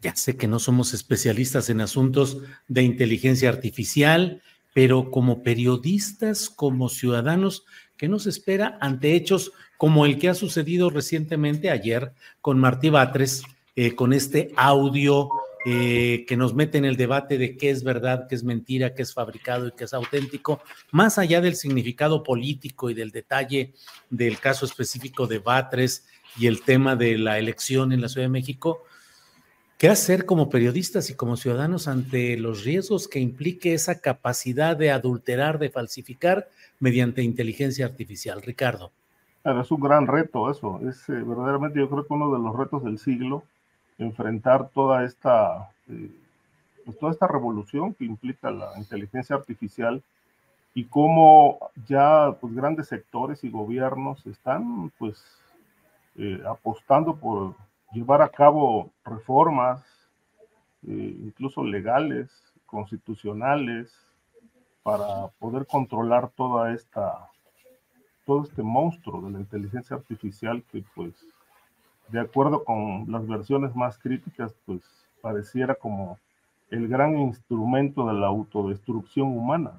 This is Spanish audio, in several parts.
ya sé que no somos especialistas en asuntos de inteligencia artificial, pero como periodistas, como ciudadanos, ¿qué nos espera ante hechos como el que ha sucedido recientemente ayer con Martí Batres, eh, con este audio eh, que nos mete en el debate de qué es verdad, qué es mentira, qué es fabricado y qué es auténtico, más allá del significado político y del detalle del caso específico de Batres y el tema de la elección en la Ciudad de México, ¿qué hacer como periodistas y como ciudadanos ante los riesgos que implique esa capacidad de adulterar, de falsificar mediante inteligencia artificial? Ricardo. Es un gran reto eso, es eh, verdaderamente yo creo que uno de los retos del siglo, enfrentar toda esta, eh, pues toda esta revolución que implica la inteligencia artificial y cómo ya pues, grandes sectores y gobiernos están pues eh, apostando por llevar a cabo reformas, eh, incluso legales, constitucionales, para poder controlar toda esta, todo este monstruo de la inteligencia artificial que pues, de acuerdo con las versiones más críticas, pues pareciera como el gran instrumento de la autodestrucción humana.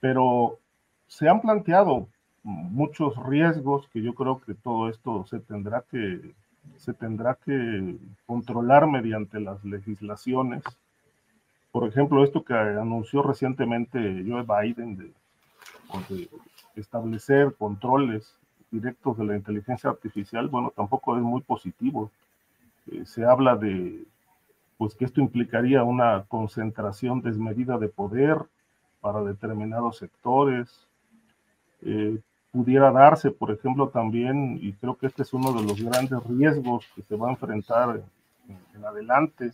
Pero se han planteado muchos riesgos que yo creo que todo esto se tendrá que se tendrá que controlar mediante las legislaciones. Por ejemplo, esto que anunció recientemente Joe Biden de, establecer controles directos de la inteligencia artificial, bueno, tampoco es muy positivo. Eh, se habla de pues que esto implicaría una concentración desmedida de poder para determinados sectores, eh, pudiera darse, por ejemplo, también, y creo que este es uno de los grandes riesgos que se va a enfrentar en, adelante,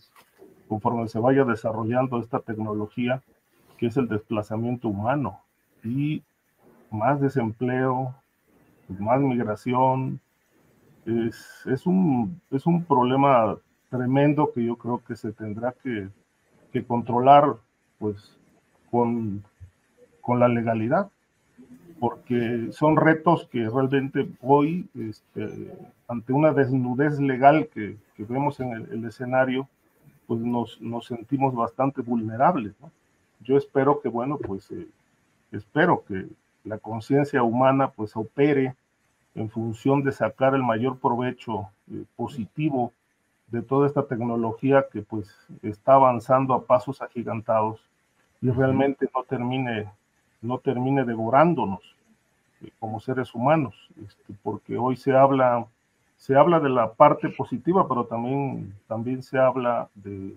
conforme se vaya desarrollando esta tecnología, que es el desplazamiento humano y más desempleo, más migración. Es, es, un, es un problema tremendo que yo creo que se tendrá que, que controlar pues con, con la legalidad porque son retos que realmente hoy, este, ante una desnudez legal que, que vemos en el, escenario, pues nos, nos, sentimos bastante vulnerables. ¿no? Yo espero que, bueno, pues eh, espero que la conciencia humana pues opere en función de sacar el mayor provecho eh, positivo de toda esta tecnología que pues está avanzando a pasos agigantados y realmente no termine no termine devorándonos como seres humanos, este, porque hoy se habla, se habla de la parte positiva, pero también, también se habla de,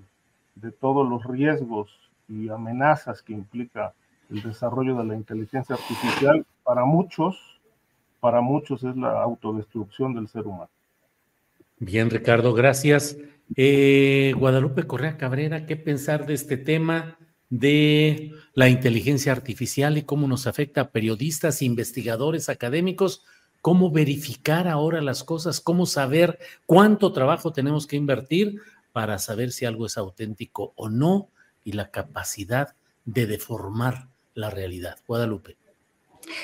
de todos los riesgos y amenazas que implica el desarrollo de la inteligencia artificial. Para muchos, para muchos es la autodestrucción del ser humano. Bien, Ricardo, gracias. Eh, Guadalupe Correa Cabrera, ¿qué pensar de este tema? De la inteligencia artificial y cómo nos afecta a periodistas, investigadores, académicos, cómo verificar ahora las cosas, cómo saber cuánto trabajo tenemos que invertir para saber si algo es auténtico o no y la capacidad de deformar la realidad. Guadalupe.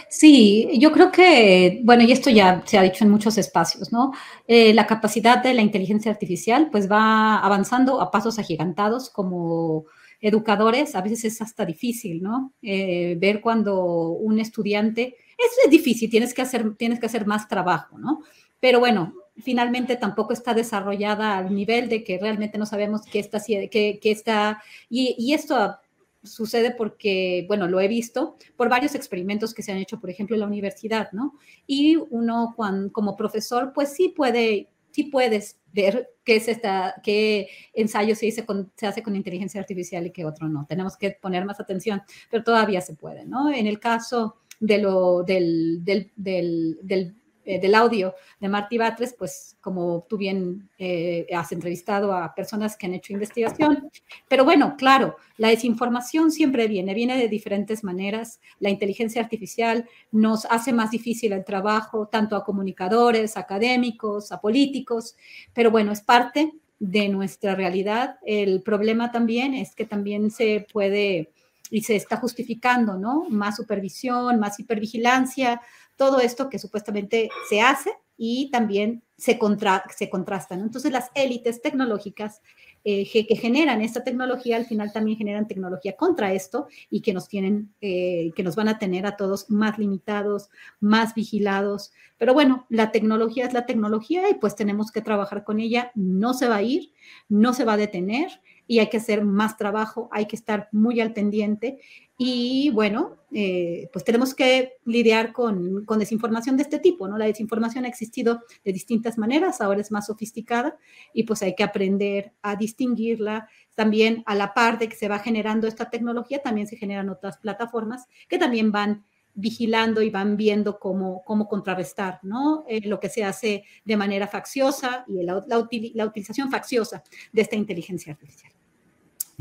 Sí, yo creo que, bueno, y esto ya se ha dicho en muchos espacios, ¿no? Eh, la capacidad de la inteligencia artificial pues va avanzando a pasos agigantados como educadores, a veces es hasta difícil, ¿no? Eh, ver cuando un estudiante, es difícil, tienes que, hacer, tienes que hacer más trabajo, ¿no? Pero bueno, finalmente tampoco está desarrollada al nivel de que realmente no sabemos qué está, qué, qué está y, esto sucede porque, bueno, lo he visto por varios experimentos que se han hecho, por ejemplo, en la universidad, ¿no? Y uno como profesor, pues sí puede, sí puedes ver qué es esta, qué ensayo se, se hace con inteligencia artificial y qué otro no. Tenemos que poner más atención, pero todavía se puede, ¿no? En el caso de lo, del, del, del, del eh, del audio de Martí Batres, pues como tú bien eh, has entrevistado a personas que han hecho investigación. Pero bueno, claro, la desinformación siempre viene, viene de diferentes maneras. La inteligencia artificial nos hace más difícil el trabajo, tanto a comunicadores, académicos, a políticos, pero bueno, es parte de nuestra realidad. El problema también es que también se puede y se está justificando, ¿no? Más supervisión, más hipervigilancia, todo esto que supuestamente se hace y también se, contra, se contrastan. Entonces las élites tecnológicas eh, que generan esta tecnología al final también generan tecnología contra esto y que nos tienen, eh, que nos van a tener a todos más limitados, más vigilados. Pero bueno, la tecnología es la tecnología y pues tenemos que trabajar con ella. No se va a ir, no se va a detener y hay que hacer más trabajo, hay que estar muy al pendiente y bueno, eh, pues tenemos que lidiar con, con, desinformación de este tipo, ¿no? La desinformación ha existido de distintas maneras, ahora es más sofisticada y pues hay que aprender a distinguirla. También a la par de que se va generando esta tecnología, también se generan otras plataformas que también van vigilando y van viendo cómo, cómo contrarrestar ¿no? Eh, lo que se hace de manera facciosa y la, utilización facciosa de esta inteligencia artificial.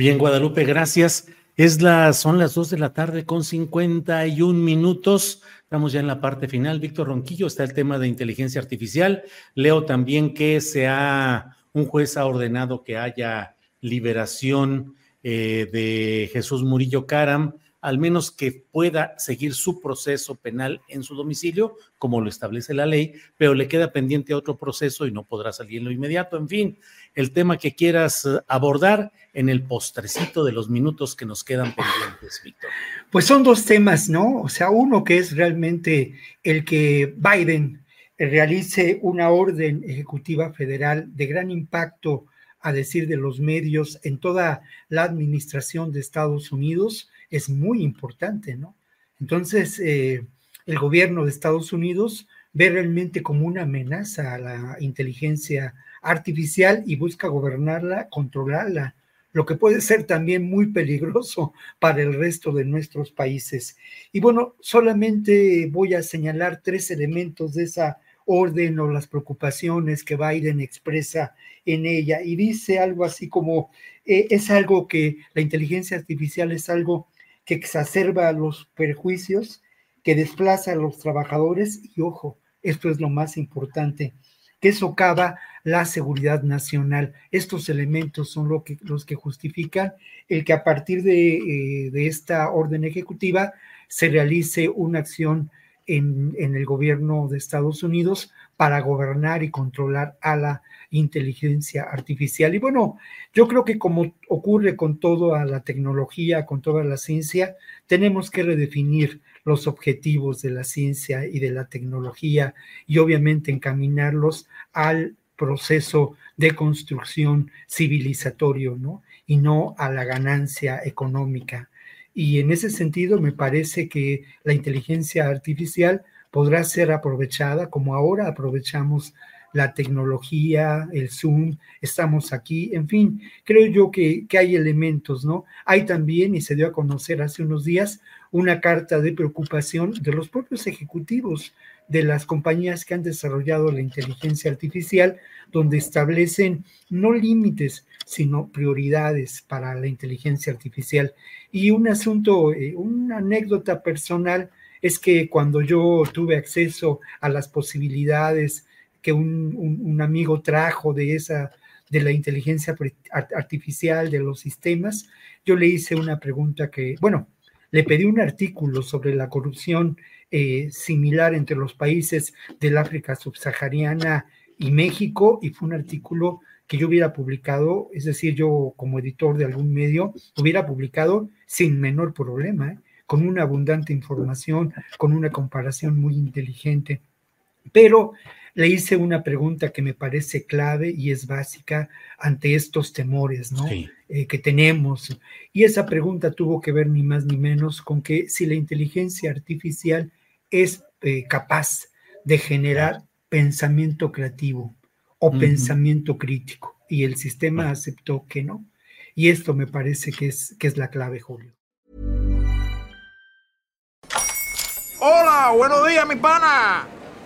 Bien, Guadalupe, gracias. Es la, son las dos de la tarde con 51 minutos. Estamos ya en la parte final. Víctor Ronquillo, está el tema de inteligencia artificial. Leo también que se ha, un juez ha ordenado que haya liberación eh, de Jesús Murillo Caram al menos que pueda seguir su proceso penal en su domicilio, como lo establece la ley, pero le queda pendiente otro proceso y no podrá salir en lo inmediato. En fin, el tema que quieras eh, abordar en el postrecito de los minutos que nos quedan pendientes, Víctor. Pues son dos temas, ¿no? O sea, uno que es realmente el que Biden realice una orden ejecutiva federal de gran impacto, a decir de los medios, en toda la administración de Estados Unidos es muy importante, ¿no? Entonces, eh, el gobierno de Estados Unidos ve realmente como una amenaza a la inteligencia artificial y busca gobernarla, controlarla, lo que puede ser también muy peligroso para el resto de nuestros países. Y bueno, solamente voy a señalar tres elementos de esa orden o las preocupaciones que Biden expresa en ella. Y dice algo así como, eh, es algo que la inteligencia artificial es algo que exacerba los perjuicios, que desplaza a los trabajadores y ojo, esto es lo más importante, que socava la seguridad nacional. Estos elementos son lo que, los que justifican el que a partir de, eh, de esta orden ejecutiva se realice una acción en, el gobierno de Estados Unidos para gobernar y controlar a la inteligencia artificial. Y bueno, yo creo que como ocurre con toda la tecnología, con toda la ciencia, tenemos que redefinir los objetivos de la ciencia y de la tecnología y obviamente encaminarlos al proceso de construcción civilizatorio, ¿no? Y no a la ganancia económica. Y en ese sentido me parece que la inteligencia artificial podrá ser aprovechada como ahora aprovechamos la tecnología, el Zoom, estamos aquí, en fin, creo yo que, que, hay elementos, ¿no? Hay también, y se dio a conocer hace unos días, una carta de preocupación de los propios ejecutivos de las compañías que han desarrollado la inteligencia artificial, donde establecen no límites, sino prioridades para la inteligencia artificial. Y un asunto, eh, una anécdota personal, es que cuando yo tuve acceso a las posibilidades que un, un, amigo trajo de esa de la inteligencia artificial, de los sistemas, yo le hice una pregunta que, bueno, le pedí un artículo sobre la corrupción eh, similar entre los países del África subsahariana y México, y fue un artículo que yo hubiera publicado, es decir, yo como editor de algún medio, hubiera publicado sin menor problema, ¿eh? con una abundante información, con una comparación muy inteligente. Pero le hice una pregunta que me parece clave y es básica ante estos temores ¿no? Eh, que tenemos. Y esa pregunta tuvo que ver ni más ni menos con que si la inteligencia artificial es eh, capaz de generar pensamiento creativo o pensamiento crítico. Y el sistema aceptó que no. Y esto me parece que es, que es la clave, Julio. Hola, buenos días, mi pana.